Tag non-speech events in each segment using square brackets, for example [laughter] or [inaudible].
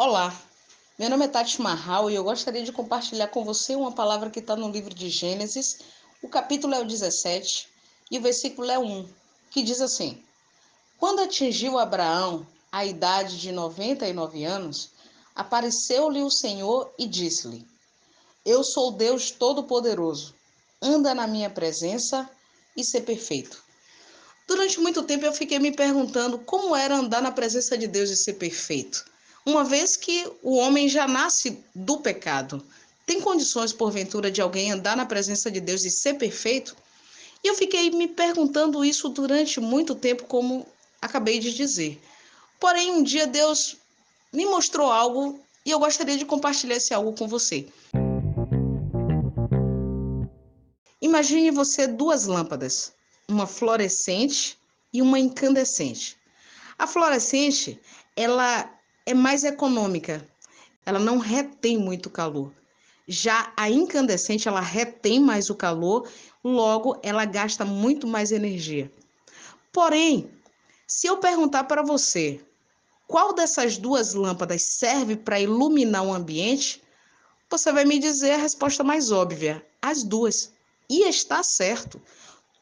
Olá, meu nome é Tati Marral e eu gostaria de compartilhar com você uma palavra que está no livro de Gênesis. O capítulo é o 17 e o versículo é 1, que diz assim: Quando atingiu Abraão a idade de 99 anos, apareceu-lhe o Senhor e disse-lhe: Eu sou Deus Todo-Poderoso, anda na minha presença e ser perfeito. Durante muito tempo eu fiquei me perguntando como era andar na presença de Deus e ser perfeito uma vez que o homem já nasce do pecado. Tem condições, porventura, de alguém andar na presença de Deus e ser perfeito? E eu fiquei me perguntando isso durante muito tempo, como acabei de dizer. Porém, um dia Deus me mostrou algo e eu gostaria de compartilhar esse algo com você. Imagine você duas lâmpadas, uma fluorescente e uma incandescente. A fluorescente, ela é mais econômica. Ela não retém muito calor. Já a incandescente, ela retém mais o calor, logo ela gasta muito mais energia. Porém, se eu perguntar para você qual dessas duas lâmpadas serve para iluminar o ambiente, você vai me dizer a resposta mais óbvia: as duas. E está certo.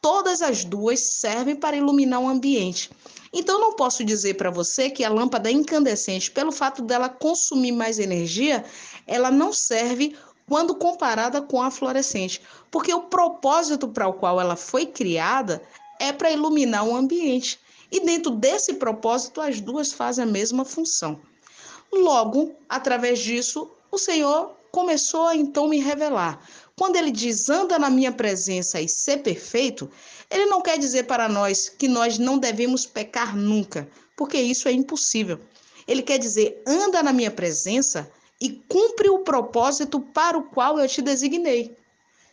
Todas as duas servem para iluminar o ambiente. Então, não posso dizer para você que a lâmpada incandescente, pelo fato dela consumir mais energia, ela não serve quando comparada com a fluorescente, porque o propósito para o qual ela foi criada é para iluminar o ambiente. E dentro desse propósito, as duas fazem a mesma função. Logo, através disso, o Senhor começou a então me revelar. Quando ele diz anda na minha presença e ser perfeito, ele não quer dizer para nós que nós não devemos pecar nunca, porque isso é impossível. Ele quer dizer anda na minha presença e cumpre o propósito para o qual eu te designei.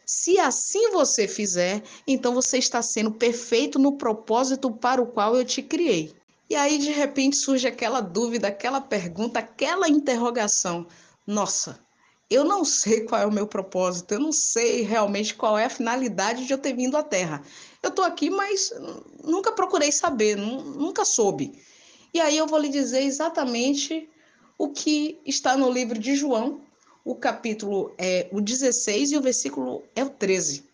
Se assim você fizer, então você está sendo perfeito no propósito para o qual eu te criei. E aí, de repente, surge aquela dúvida, aquela pergunta, aquela interrogação: nossa, eu não sei qual é o meu propósito, eu não sei realmente qual é a finalidade de eu ter vindo à Terra. Eu estou aqui, mas nunca procurei saber, nunca soube. E aí eu vou lhe dizer exatamente o que está no livro de João, o capítulo é o 16 e o versículo é o 13,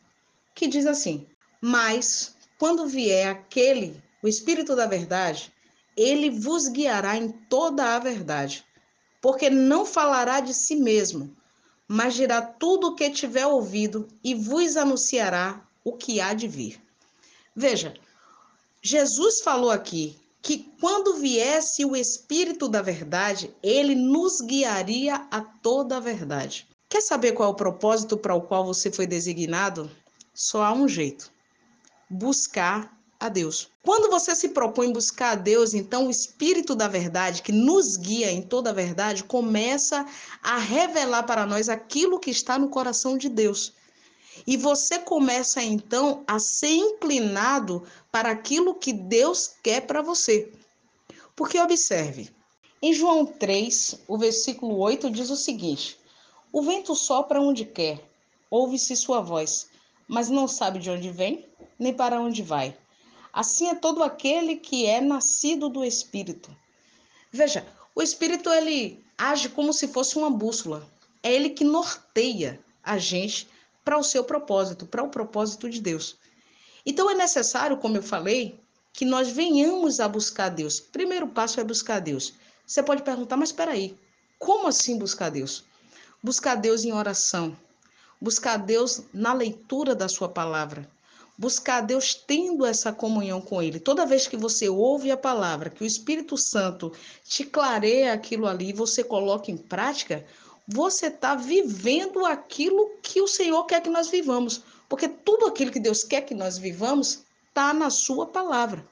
que diz assim: Mas quando vier aquele, o Espírito da Verdade, ele vos guiará em toda a verdade, porque não falará de si mesmo mas dirá tudo o que tiver ouvido e vos anunciará o que há de vir. Veja, Jesus falou aqui que quando viesse o Espírito da Verdade, ele nos guiaria a toda a verdade. Quer saber qual é o propósito para o qual você foi designado? Só há um jeito: buscar a Deus. Quando você se propõe buscar a Deus, então o Espírito da Verdade, que nos guia em toda a verdade, começa a revelar para nós aquilo que está no coração de Deus. E você começa então a ser inclinado para aquilo que Deus quer para você. Porque observe, em João 3, o versículo 8 diz o seguinte: O vento sopra onde quer, ouve-se sua voz, mas não sabe de onde vem, nem para onde vai. Assim é todo aquele que é nascido do Espírito. Veja, o Espírito ele age como se fosse uma bússola. É ele que norteia a gente para o seu propósito, para o propósito de Deus. Então é necessário, como eu falei, que nós venhamos a buscar Deus. Primeiro passo é buscar Deus. Você pode perguntar, mas espera aí, como assim buscar Deus? Buscar Deus em oração, buscar Deus na leitura da sua palavra, buscar Deus tendo essa comunhão com Ele. Toda vez que você ouve a palavra, que o Espírito Santo te clareia aquilo ali, você coloca em prática, você está vivendo aquilo que o Senhor quer que nós vivamos. Porque tudo aquilo que Deus quer que nós vivamos está na Sua palavra.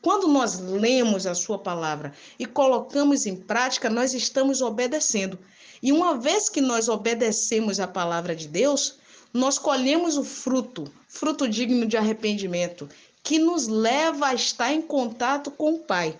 Quando nós lemos a Sua palavra e colocamos em prática, nós estamos obedecendo. E uma vez que nós obedecemos a palavra de Deus, nós colhemos o fruto, fruto digno de arrependimento, que nos leva a estar em contato com o Pai.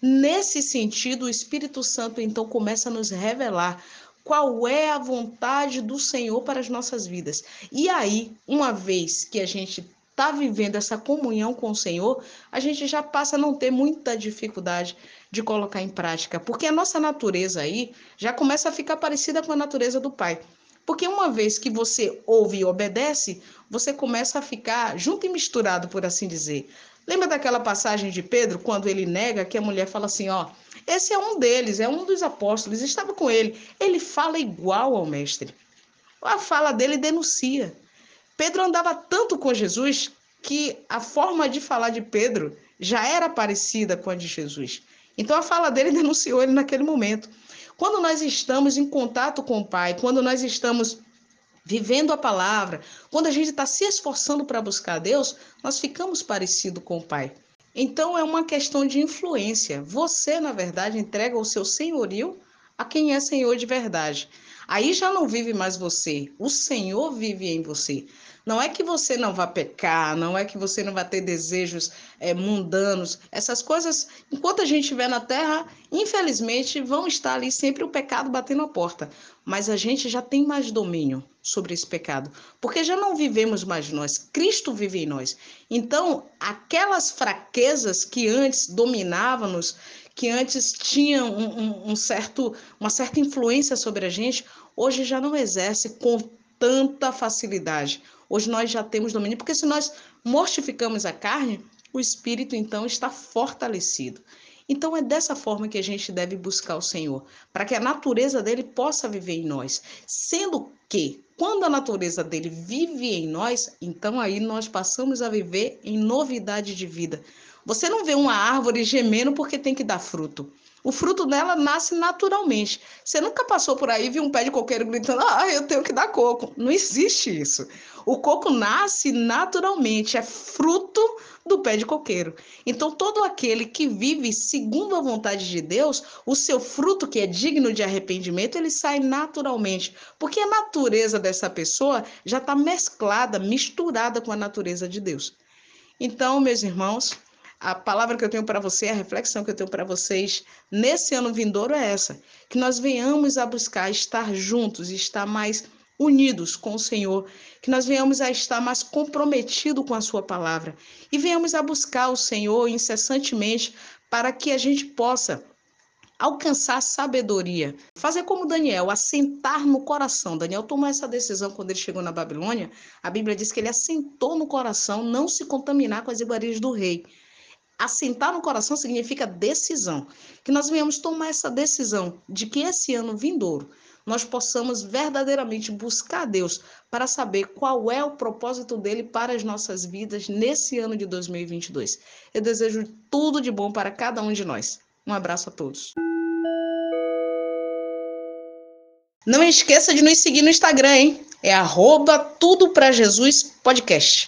Nesse sentido, o Espírito Santo então começa a nos revelar qual é a vontade do Senhor para as nossas vidas. E aí, uma vez que a gente está vivendo essa comunhão com o Senhor, a gente já passa a não ter muita dificuldade de colocar em prática, porque a nossa natureza aí já começa a ficar parecida com a natureza do Pai. Porque uma vez que você ouve e obedece, você começa a ficar junto e misturado, por assim dizer. Lembra daquela passagem de Pedro, quando ele nega que a mulher fala assim: ó, esse é um deles, é um dos apóstolos, estava com ele. Ele fala igual ao mestre. A fala dele denuncia. Pedro andava tanto com Jesus que a forma de falar de Pedro já era parecida com a de Jesus. Então a fala dele [laughs] denunciou ele naquele momento. Quando nós estamos em contato com o Pai, quando nós estamos vivendo a palavra, quando a gente está se esforçando para buscar Deus, nós ficamos parecido com o Pai. Então é uma questão de influência. Você, na verdade, entrega o seu senhorio a quem é Senhor de verdade. Aí já não vive mais você, o Senhor vive em você. Não é que você não vá pecar, não é que você não vai ter desejos é, mundanos. Essas coisas, enquanto a gente estiver na terra, infelizmente vão estar ali sempre o pecado batendo a porta. Mas a gente já tem mais domínio sobre esse pecado, porque já não vivemos mais nós, Cristo vive em nós. Então, aquelas fraquezas que antes dominavam-nos, que antes tinham um, um, um certo, uma certa influência sobre a gente, hoje já não exerce com tanta facilidade. Hoje nós já temos domínio, porque se nós mortificamos a carne, o espírito então está fortalecido. Então é dessa forma que a gente deve buscar o Senhor, para que a natureza dele possa viver em nós. Sendo que, quando a natureza dele vive em nós, então aí nós passamos a viver em novidade de vida. Você não vê uma árvore gemendo porque tem que dar fruto. O fruto dela nasce naturalmente. Você nunca passou por aí e viu um pé de coqueiro gritando: Ah, eu tenho que dar coco. Não existe isso. O coco nasce naturalmente, é fruto do pé de coqueiro. Então, todo aquele que vive segundo a vontade de Deus, o seu fruto, que é digno de arrependimento, ele sai naturalmente. Porque a natureza dessa pessoa já está mesclada, misturada com a natureza de Deus. Então, meus irmãos, a palavra que eu tenho para você, a reflexão que eu tenho para vocês nesse ano vindouro é essa: que nós venhamos a buscar estar juntos, estar mais unidos com o Senhor, que nós venhamos a estar mais comprometidos com a Sua palavra e venhamos a buscar o Senhor incessantemente para que a gente possa alcançar sabedoria, fazer como Daniel, assentar no coração. Daniel tomou essa decisão quando ele chegou na Babilônia. A Bíblia diz que ele assentou no coração não se contaminar com as iguarias do rei assentar no coração significa decisão. Que nós venhamos tomar essa decisão de que esse ano vindouro nós possamos verdadeiramente buscar Deus para saber qual é o propósito dele para as nossas vidas nesse ano de 2022. Eu desejo tudo de bom para cada um de nós. Um abraço a todos. Não esqueça de nos seguir no Instagram, hein? É arroba tudo Jesus podcast.